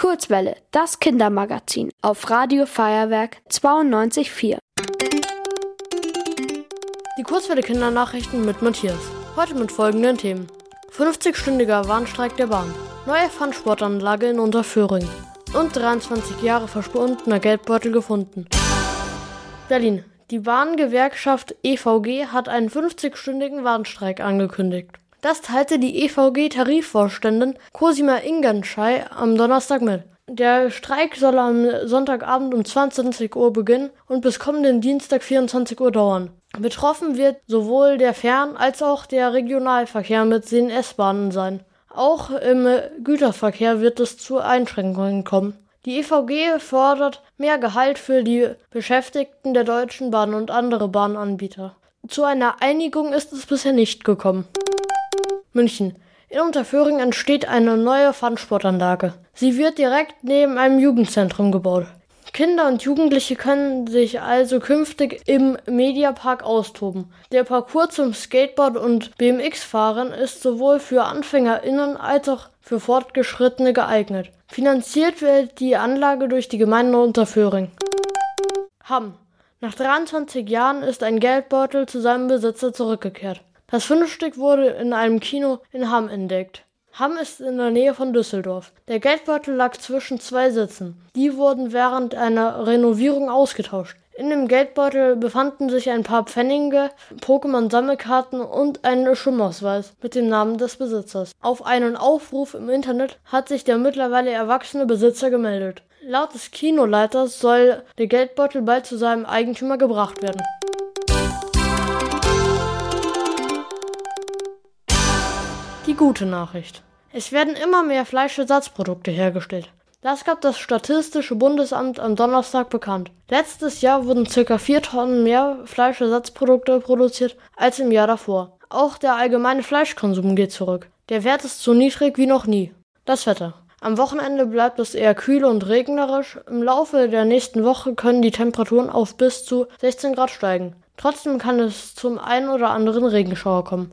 Kurzwelle, das Kindermagazin auf Radio Feuerwerk 92.4. Die Kurzwelle Kindernachrichten mit Matthias. Heute mit folgenden Themen. 50-stündiger Warnstreik der Bahn. Neue Fun-Sportanlage in Unterföhring. Und 23 Jahre verschwundener Geldbeutel gefunden. Berlin. Die Bahngewerkschaft EVG hat einen 50-stündigen Warnstreik angekündigt. Das teilte die EVG-Tarifvorständin Cosima Ingenschei am Donnerstag mit. Der Streik soll am Sonntagabend um 22 Uhr beginnen und bis kommenden Dienstag 24 Uhr dauern. Betroffen wird sowohl der Fern- als auch der Regionalverkehr mit den S-Bahnen sein. Auch im Güterverkehr wird es zu Einschränkungen kommen. Die EVG fordert mehr Gehalt für die Beschäftigten der Deutschen Bahn und andere Bahnanbieter. Zu einer Einigung ist es bisher nicht gekommen. München. In Unterföhring entsteht eine neue Fun-Sportanlage. Sie wird direkt neben einem Jugendzentrum gebaut. Kinder und Jugendliche können sich also künftig im Mediapark austoben. Der Parcours zum Skateboard und BMX-Fahren ist sowohl für AnfängerInnen als auch für Fortgeschrittene geeignet. Finanziert wird die Anlage durch die Gemeinde Unterföhring. Hamm. Nach 23 Jahren ist ein Geldbeutel zu seinem Besitzer zurückgekehrt. Das Fundstück wurde in einem Kino in Hamm entdeckt. Hamm ist in der Nähe von Düsseldorf. Der Geldbeutel lag zwischen zwei Sitzen. Die wurden während einer Renovierung ausgetauscht. In dem Geldbeutel befanden sich ein paar Pfennige, Pokémon-Sammelkarten und ein Schwimmausweis mit dem Namen des Besitzers. Auf einen Aufruf im Internet hat sich der mittlerweile erwachsene Besitzer gemeldet. Laut des Kinoleiters soll der Geldbeutel bald zu seinem Eigentümer gebracht werden. Die gute Nachricht. Es werden immer mehr Fleischersatzprodukte hergestellt. Das gab das Statistische Bundesamt am Donnerstag bekannt. Letztes Jahr wurden ca. 4 Tonnen mehr Fleischersatzprodukte produziert als im Jahr davor. Auch der allgemeine Fleischkonsum geht zurück. Der Wert ist so niedrig wie noch nie. Das Wetter. Am Wochenende bleibt es eher kühl und regnerisch. Im Laufe der nächsten Woche können die Temperaturen auf bis zu 16 Grad steigen. Trotzdem kann es zum einen oder anderen Regenschauer kommen.